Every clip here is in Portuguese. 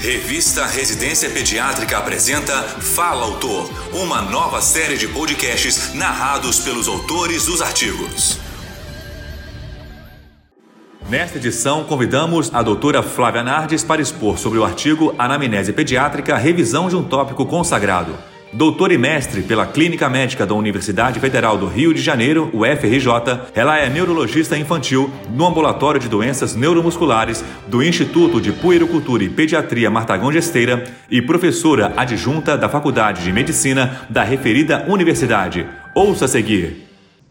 Revista Residência Pediátrica apresenta Fala Autor, uma nova série de podcasts narrados pelos autores dos artigos. Nesta edição, convidamos a doutora Flávia Nardes para expor sobre o artigo Anamnese Pediátrica, revisão de um tópico consagrado. Doutora e mestre pela Clínica Médica da Universidade Federal do Rio de Janeiro, UFRJ, ela é neurologista infantil no Ambulatório de Doenças Neuromusculares do Instituto de Puericultura e Pediatria Martagão de Esteira e professora adjunta da Faculdade de Medicina da referida universidade. Ouça a seguir.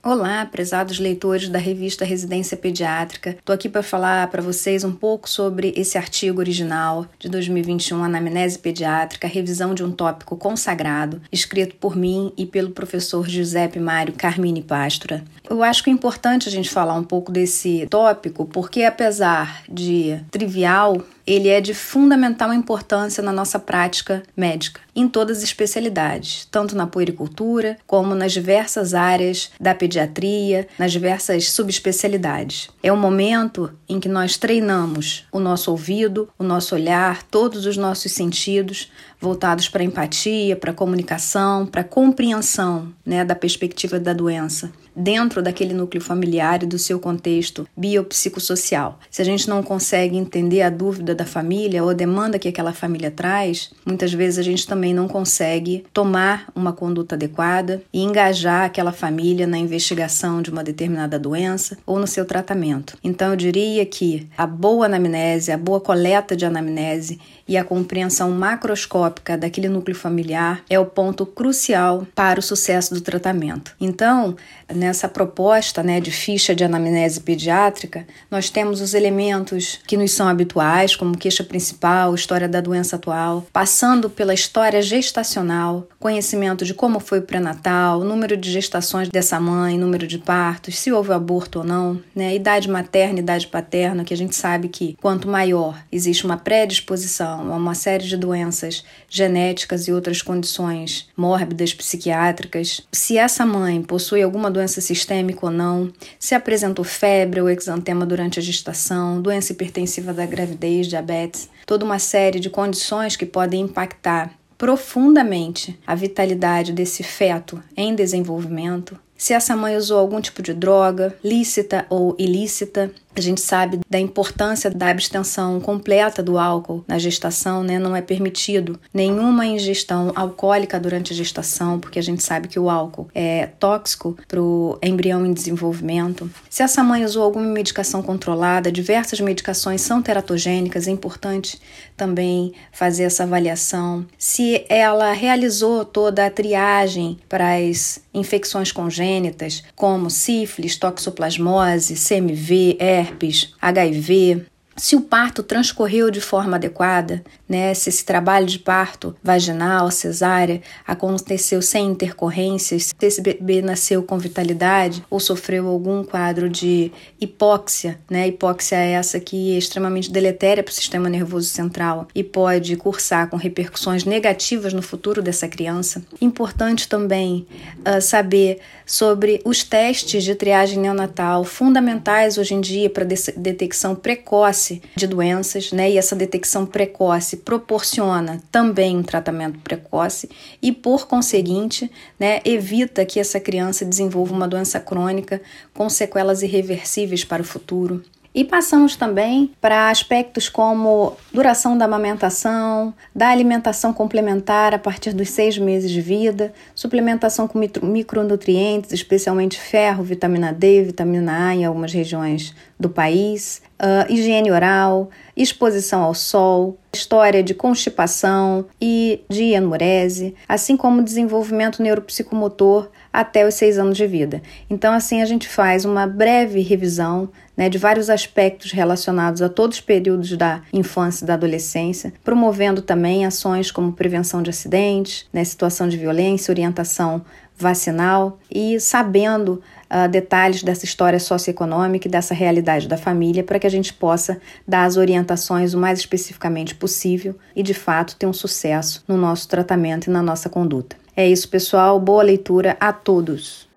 Olá, prezados leitores da revista Residência Pediátrica. Estou aqui para falar para vocês um pouco sobre esse artigo original de 2021, Anamnese Pediátrica, revisão de um tópico consagrado, escrito por mim e pelo professor Giuseppe Mário Carmine Pastora. Eu acho que é importante a gente falar um pouco desse tópico, porque apesar de trivial, ele é de fundamental importância na nossa prática médica, em todas as especialidades, tanto na puericultura como nas diversas áreas da pediatria, nas diversas subespecialidades. É um momento em que nós treinamos o nosso ouvido, o nosso olhar, todos os nossos sentidos voltados para empatia, para comunicação, para compreensão né, da perspectiva da doença dentro daquele núcleo familiar e do seu contexto biopsicossocial. Se a gente não consegue entender a dúvida da família ou a demanda que aquela família traz, muitas vezes a gente também não consegue tomar uma conduta adequada e engajar aquela família na investigação de uma determinada doença ou no seu tratamento. Então eu diria que a boa anamnese, a boa coleta de anamnese e a compreensão macroscópica daquele núcleo familiar é o ponto crucial para o sucesso do tratamento. Então, nessa proposta né, de ficha de anamnese pediátrica, nós temos os elementos que nos são habituais, como queixa principal, história da doença atual, passando pela história gestacional, conhecimento de como foi o pré-natal, número de gestações dessa mãe, número de partos, se houve aborto ou não, né, idade materna, idade paterna, que a gente sabe que quanto maior existe uma predisposição a uma série de doenças genéticas e outras condições mórbidas psiquiátricas, se essa mãe possui alguma doença sistêmica ou não, se apresentou febre ou exantema durante a gestação, doença hipertensiva da gravidez, diabetes, toda uma série de condições que podem impactar profundamente a vitalidade desse feto em desenvolvimento, se essa mãe usou algum tipo de droga, lícita ou ilícita, a gente sabe da importância da abstenção completa do álcool na gestação, né? Não é permitido nenhuma ingestão alcoólica durante a gestação, porque a gente sabe que o álcool é tóxico para o embrião em desenvolvimento. Se essa mãe usou alguma medicação controlada, diversas medicações são teratogênicas, é importante também fazer essa avaliação. Se ela realizou toda a triagem para as infecções congênitas, como sífilis, toxoplasmose, CMV, herpes, HIV, se o parto transcorreu de forma adequada, né, se esse trabalho de parto vaginal, cesárea, aconteceu sem intercorrências, se esse bebê nasceu com vitalidade ou sofreu algum quadro de hipóxia, né, hipóxia é essa que é extremamente deletéria para o sistema nervoso central e pode cursar com repercussões negativas no futuro dessa criança. Importante também uh, saber sobre os testes de triagem neonatal, fundamentais hoje em dia para detecção precoce precoce de doenças, né? E essa detecção precoce proporciona também um tratamento precoce e, por conseguinte, né, evita que essa criança desenvolva uma doença crônica com sequelas irreversíveis para o futuro. E passamos também para aspectos como duração da amamentação, da alimentação complementar a partir dos seis meses de vida, suplementação com micronutrientes, especialmente ferro, vitamina D, vitamina A em algumas regiões do país, uh, higiene oral, exposição ao sol, história de constipação e de enurese, assim como desenvolvimento neuropsicomotor até os seis anos de vida. Então, assim, a gente faz uma breve revisão né, de vários aspectos relacionados a todos os períodos da infância e da adolescência, promovendo também ações como prevenção de acidentes, né, situação de violência, orientação vacinal e sabendo uh, detalhes dessa história socioeconômica e dessa realidade da família para que a gente possa dar as orientações o mais especificamente possível e, de fato, ter um sucesso no nosso tratamento e na nossa conduta. É isso, pessoal. Boa leitura a todos.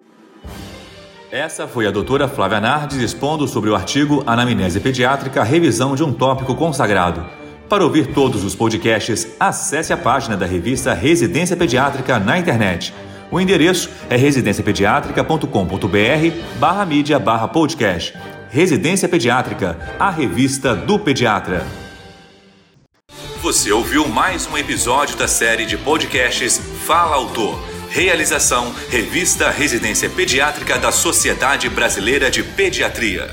Essa foi a doutora Flávia Nardes expondo sobre o artigo Anamnese Pediátrica Revisão de um Tópico Consagrado. Para ouvir todos os podcasts, acesse a página da revista Residência Pediátrica na internet. O endereço é residenciapediatrica.com.br barra mídia barra podcast. Residência Pediátrica, a revista do pediatra. Você ouviu mais um episódio da série de podcasts Fala Autor. Realização Revista Residência Pediátrica da Sociedade Brasileira de Pediatria.